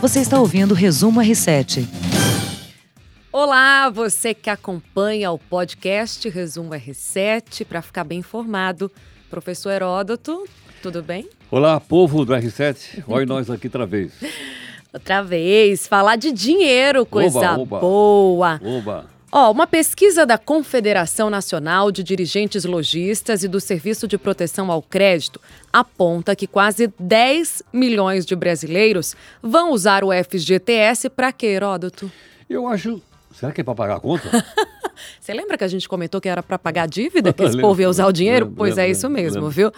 Você está ouvindo o Resumo R7. Olá, você que acompanha o podcast Resumo R7 para ficar bem informado. Professor Heródoto, tudo bem? Olá, povo do R7. Olha nós aqui outra vez. Outra vez, falar de dinheiro, coisa Oba, oba. boa. Oba! Ó, uma pesquisa da Confederação Nacional de Dirigentes Logistas e do Serviço de Proteção ao Crédito aponta que quase 10 milhões de brasileiros vão usar o FGTS para quê, Heródoto? Eu acho. Será que é para pagar a conta? Você lembra que a gente comentou que era para pagar a dívida, que esse povo ia usar o dinheiro? lembro, pois é lembro, isso mesmo, lembro. viu?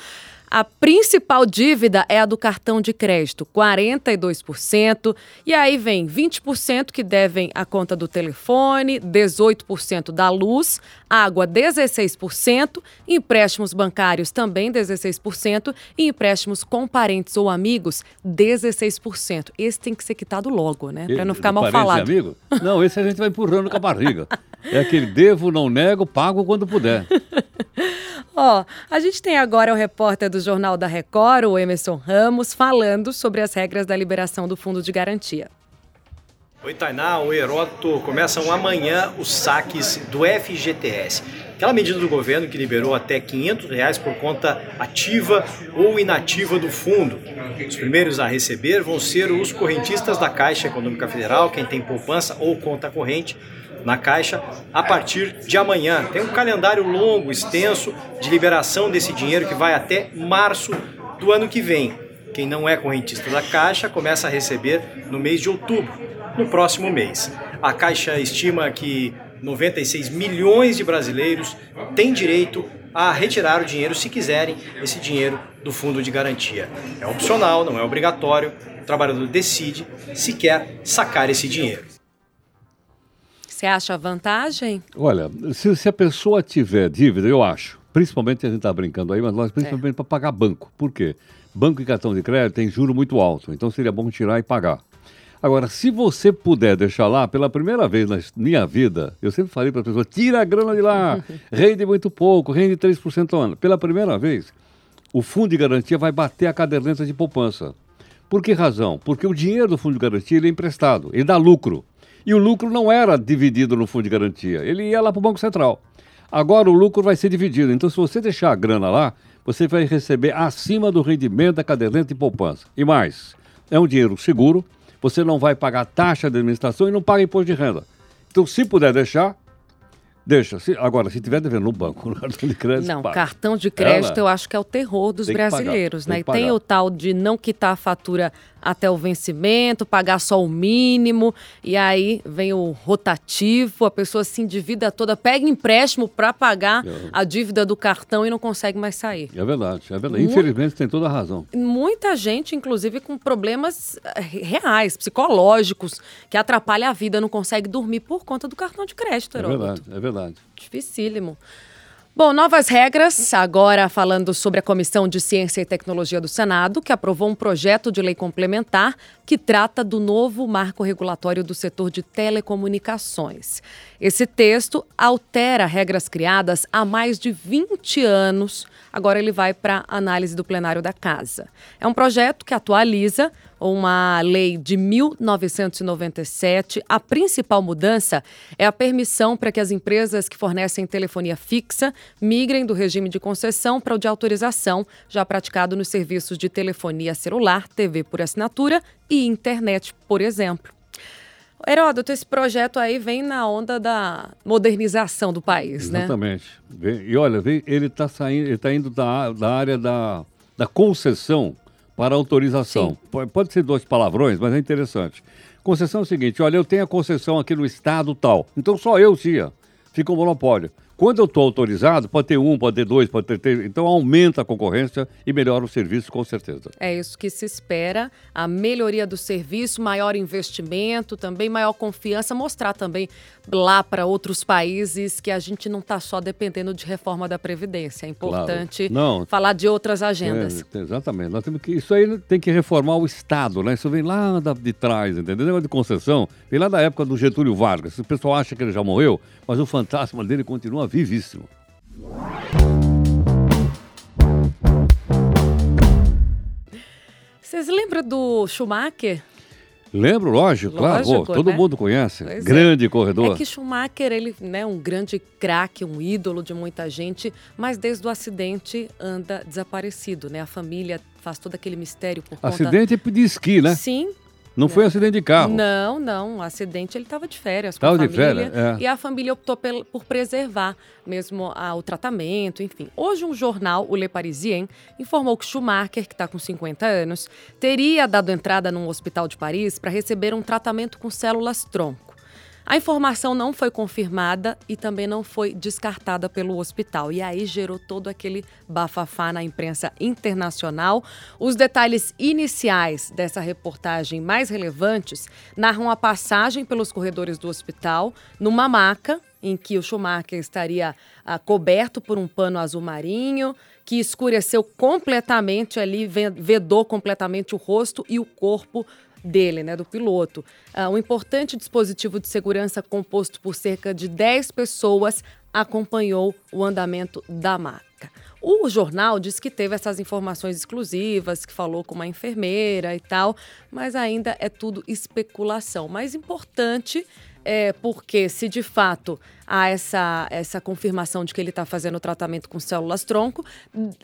A principal dívida é a do cartão de crédito, 42%. E aí vem 20% que devem a conta do telefone, 18% da luz, água 16%, empréstimos bancários também 16% e empréstimos com parentes ou amigos 16%. Esse tem que ser quitado logo, né? Para não ficar mal falado. amigo? Não, esse a gente vai empurrando com a barriga. É aquele devo, não nego, pago quando puder. Ó, a gente tem agora o repórter do Jornal da Record, o Emerson Ramos, falando sobre as regras da liberação do fundo de garantia. Oi, Tainá, oi, Heródoto. Começam amanhã os saques do FGTS. Aquela medida do governo que liberou até 500 reais por conta ativa ou inativa do fundo. Os primeiros a receber vão ser os correntistas da Caixa Econômica Federal, quem tem poupança ou conta corrente na Caixa, a partir de amanhã. Tem um calendário longo, extenso, de liberação desse dinheiro que vai até março do ano que vem. Quem não é correntista da Caixa começa a receber no mês de outubro, no próximo mês. A Caixa estima que 96 milhões de brasileiros têm direito a retirar o dinheiro, se quiserem, esse dinheiro do fundo de garantia. É opcional, não é obrigatório. O trabalhador decide se quer sacar esse dinheiro. Você acha vantagem? Olha, se, se a pessoa tiver dívida, eu acho, principalmente a gente está brincando aí, mas nós principalmente para pagar banco. Por quê? Banco e cartão de crédito tem juro muito alto, então seria bom tirar e pagar. Agora, se você puder deixar lá, pela primeira vez na minha vida, eu sempre falei para a pessoa, tira a grana de lá, rende muito pouco, rende 3% ao ano. Pela primeira vez, o fundo de garantia vai bater a caderneta de poupança. Por que razão? Porque o dinheiro do fundo de garantia ele é emprestado, ele dá lucro. E o lucro não era dividido no fundo de garantia, ele ia lá para o Banco Central. Agora o lucro vai ser dividido. Então, se você deixar a grana lá, você vai receber acima do rendimento da caderneta de poupança. E mais, é um dinheiro seguro, você não vai pagar taxa de administração e não paga imposto de renda. Então, se puder deixar, deixa. Se- agora, se tiver devendo no banco, no cartão de crédito, Não, paga. cartão de crédito Ela- eu acho que é o terror dos pagar, brasileiros, tem né? E tem pagar. o tal de não quitar a fatura até o vencimento, pagar só o mínimo, e aí vem o rotativo, a pessoa se endivida toda, pega empréstimo para pagar É. a dívida do cartão e não consegue mais sair. É verdade, é verdade. Infelizmente, tem toda a razão. Muita gente, inclusive, com problemas eh, reais, psicológicos, que atrapalha a vida, não consegue dormir por conta do cartão de crédito, É Heródoto. verdade, é verdade. Dificílimo. Bom, novas regras, agora falando sobre a Comissão de Ciência e Tecnologia do Senado, que aprovou um projeto de lei complementar que trata do novo marco regulatório do setor de telecomunicações. Esse texto altera regras criadas há mais de 20 anos. Agora ele vai para análise do plenário da Casa. É um projeto que atualiza uma lei de 1997. A principal mudança é a permissão para que as empresas que fornecem telefonia fixa migrem do regime de concessão para o de autorização, já praticado nos serviços de telefonia celular, TV por assinatura e internet, por exemplo. Heródoto, esse projeto aí vem na onda da modernização do país, né? Exatamente. E olha, ele está saindo, está indo da, da área da, da concessão para autorização. Sim. Po- Pode ser dois palavrões, mas é interessante. Concessão é o seguinte: olha, eu tenho a concessão aqui no estado tal, então só eu tinha. Fica um monopólio. Quando eu estou autorizado, pode ter um, pode ter dois, pode ter três. Então aumenta a concorrência e melhora o serviço, com certeza. É isso que se espera, a melhoria do serviço, maior investimento, também maior confiança, mostrar também lá para outros países que a gente não está só dependendo de reforma da Previdência. É importante Não. falar de outras agendas. É, exatamente. Nós temos que, isso aí tem que reformar o Estado, né? Isso vem lá da- de trás, entendeu? De concessão vem lá da época do Getúlio Vargas. O pessoal acha que ele já morreu, mas o fantasma dele continua vivíssimo. Vocês lembram do Schumacher? Lembro, lógico, claro. Lógico, Pô, todo né? mundo conhece. Pois é. Grande corredor. É que Schumacher, ele é um grande craque, um ídolo de muita gente, mas desde o acidente anda desaparecido, né? A família faz todo aquele mistério por conta... Acidente de esqui, né? Sim. Não foi acidente de carro. Não, não. O acidente ele estava de férias com Tava a de família. férias, é. E a família optou por preservar mesmo ah, o tratamento, enfim. Hoje um jornal, o Le Parisien, informou que Schumacher, que está com 50 anos, teria dado entrada num hospital de Paris para receber um tratamento com células tronco. A informação não foi confirmada e também não foi descartada pelo hospital. E aí gerou todo aquele bafafá na imprensa internacional. Os detalhes iniciais dessa reportagem mais relevantes narram a passagem pelos corredores do hospital numa maca em que o Schumacher estaria ah, coberto por um pano azul marinho, que escureceu completamente ali, ve- vedou completamente o rosto e o corpo dele, né, do piloto. Ah, um importante dispositivo de segurança composto por cerca de 10 pessoas acompanhou o andamento da maca. O jornal diz que teve essas informações exclusivas, que falou com uma enfermeira e tal, mas ainda é tudo especulação. Mais importante é porque se de fato há essa, essa confirmação de que ele está fazendo o tratamento com células tronco,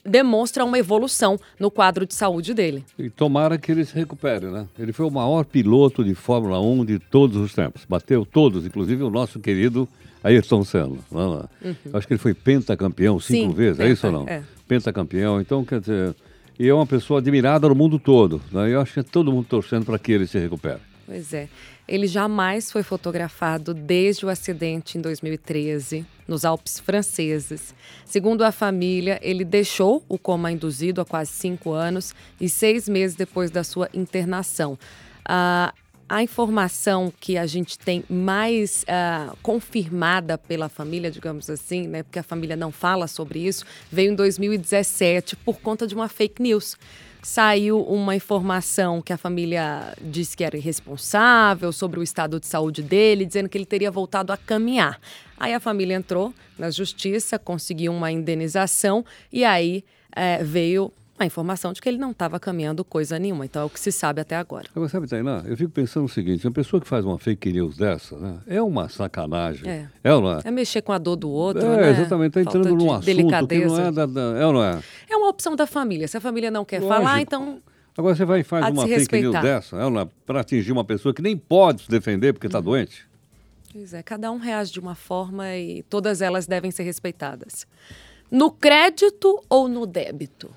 demonstra uma evolução no quadro de saúde dele. E tomara que ele se recupere, né? Ele foi o maior piloto de Fórmula 1 de todos os tempos. Bateu todos, inclusive o nosso querido Ayrton Senna. Não é? Eu Acho que ele foi pentacampeão cinco Uhum. Sim, vezes, é penta, isso ou não? é. Pentacampeão. Então, quer dizer, e é uma pessoa admirada no mundo todo. Né? Eu acho que é todo mundo torcendo para que ele se recupere. Pois é. Ele jamais foi fotografado desde o acidente em 2013, nos Alpes franceses. Segundo a família, ele deixou o coma induzido há quase cinco anos e seis meses depois da sua internação. Ah, a informação que a gente tem mais ah, confirmada pela família, digamos assim, né, porque a família não fala sobre isso, veio em 2017 por conta de uma fake news saiu uma informação que a família disse que era irresponsável sobre o estado de saúde dele, dizendo que ele teria voltado a caminhar. Aí a família entrou na justiça, conseguiu uma indenização e aí eh, veio a informação de que ele não estava caminhando coisa nenhuma. Então é o que se sabe até agora. Agora, sabe, Tainá, eu fico pensando o seguinte, uma pessoa que faz uma fake news dessa, né, é uma sacanagem. É. É ou não é? É mexer com a dor do outro, É, né? exatamente, está entrando de num assunto que delicadeza. não é da, da- É ou não é? É uma opção da família. Se a família não quer Lógico. falar, então Agora você vai e faz de uma fake news respeitar. dessa, é ou não é? Para atingir uma pessoa que nem pode se defender porque está doente. Pois é, cada um reage de uma forma e todas elas devem ser respeitadas. No crédito ou no débito?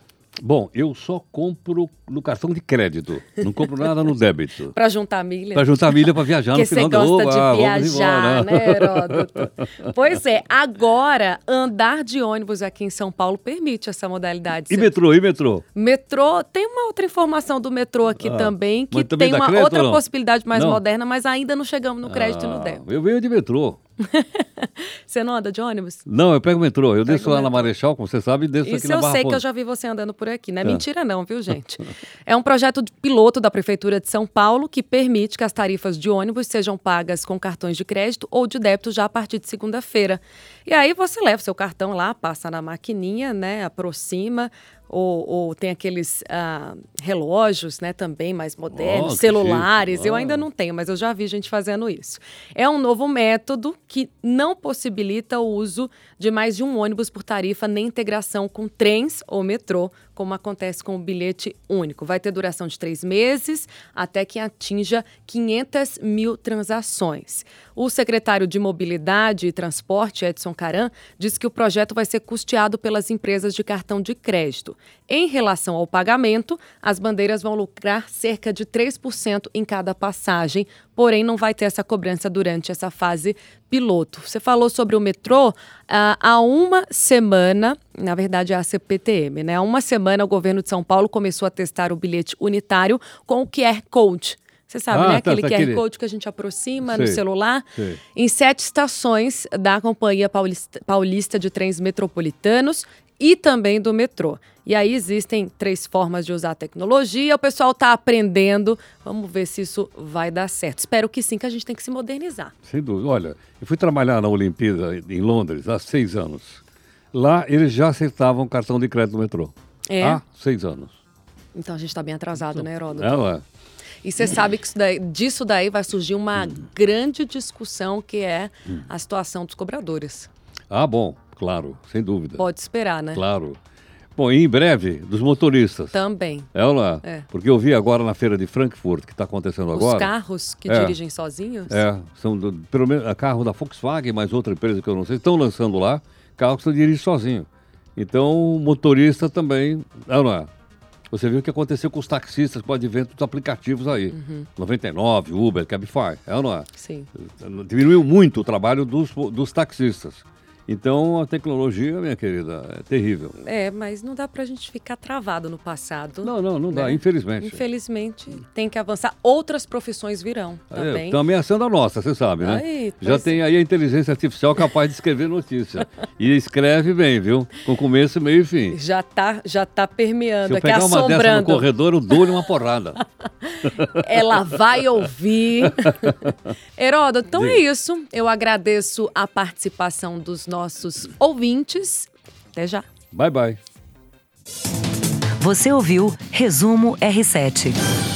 Bom, eu só compro no cartão de crédito. Não compro nada no débito. Para juntar milha? Para juntar milha para viajar Porque no você final do gosta ano. de Ah, viajar, embora. né, Heródoto? pois é, agora andar de ônibus aqui em São Paulo permite essa modalidade. E metrô, e metrô? Metrô, tem uma outra informação do metrô aqui Ah, também, que também tem uma crédito outra possibilidade mais Não? moderna, mas ainda não chegamos no crédito e no Ah, débito. Eu venho de metrô. Você não anda de ônibus? Não, eu pego o metrô. Eu desço lá na. Marechal, como você sabe, e desço aqui Isso na eu Barra sei que eu já vi você andando por aqui. Não é É. mentira não, viu, gente? É um projeto piloto da Prefeitura de São Paulo que permite que as tarifas de ônibus sejam pagas com cartões de crédito ou de débito já a partir de segunda-feira. E aí você leva o seu cartão lá, passa na maquininha, né, aproxima, ou, ou tem aqueles ah, relógios, né, também mais modernos, Oh, celulares. chique. Eu Oh. ainda não tenho, mas eu já vi gente fazendo isso. É um novo método que não possibilita o uso de mais de um ônibus por tarifa nem integração com trens ou metrô, como acontece com o bilhete único. Vai ter duração de três meses até que atinja 500 mil transações. O secretário de Mobilidade e Transporte, Edson Caran, diz que o projeto vai ser custeado pelas empresas de cartão de crédito. Em relação ao pagamento, as bandeiras vão lucrar cerca de 3% em cada passagem, porém não vai ter essa cobrança durante essa fase piloto. Você falou sobre o metrô. ah, há uma semana, na verdade é a CPTM, né? Há uma semana o governo de São Paulo começou a testar o bilhete unitário com o QR Code. Você sabe, Ah, né? tá, Aquele tá, QR aquele- Code que a gente aproxima no celular. sei. Em sete estações da Companhia Paulista, Paulista de Trens Metropolitanos e também do metrô. E aí existem três formas de usar a tecnologia, o pessoal está aprendendo. Vamos ver se isso vai dar certo. Espero que sim, que a gente tem que se modernizar. Sem dúvida. Olha, eu fui trabalhar na Olimpíada em Londres há seis anos. Lá eles já aceitavam cartão de crédito no metrô. É? Há seis anos. Então a gente está bem atrasado, né, Heródoto? Ela, E você sabe que daí, disso daí vai surgir uma hum. grande discussão que é a situação dos cobradores. Ah, bom, claro, sem dúvida. Pode esperar, né? Claro. Bom, e em breve, dos motoristas. Também. É ou não é? é. Porque eu vi agora na feira de Frankfurt, que está acontecendo Os agora. Os carros que é. dirigem sozinhos? É, são do, pelo menos a carro da Volkswagen, mais outra empresa que eu não sei, estão lançando lá carros que você dirige sozinho. Então, motorista também, é ou não é? Você viu o que aconteceu com os taxistas com o advento dos aplicativos aí. Uhum. 99, Uber, Cabify, é ou não é? Sim. Diminuiu muito o trabalho dos, dos taxistas. Então a tecnologia, minha querida, é terrível. É, mas não dá para a gente ficar travado no passado. Não, não, não né? dá, infelizmente. Infelizmente tem que avançar. Outras profissões virão também. Estão ameaçando a nossa, você sabe, né? Aí, Já tem aí a inteligência artificial capaz de escrever notícia. e escreve bem, viu? Com começo, meio e fim. Já tá, já tá permeando, Se eu aqui pegar assombrando. uma dessa no corredor, eu dou-lhe uma porrada. Ela vai ouvir. Heródoto, então Diga. é isso. Eu agradeço a participação dos nossos ouvintes. Até já. Bye, bye. Você ouviu Resumo R7.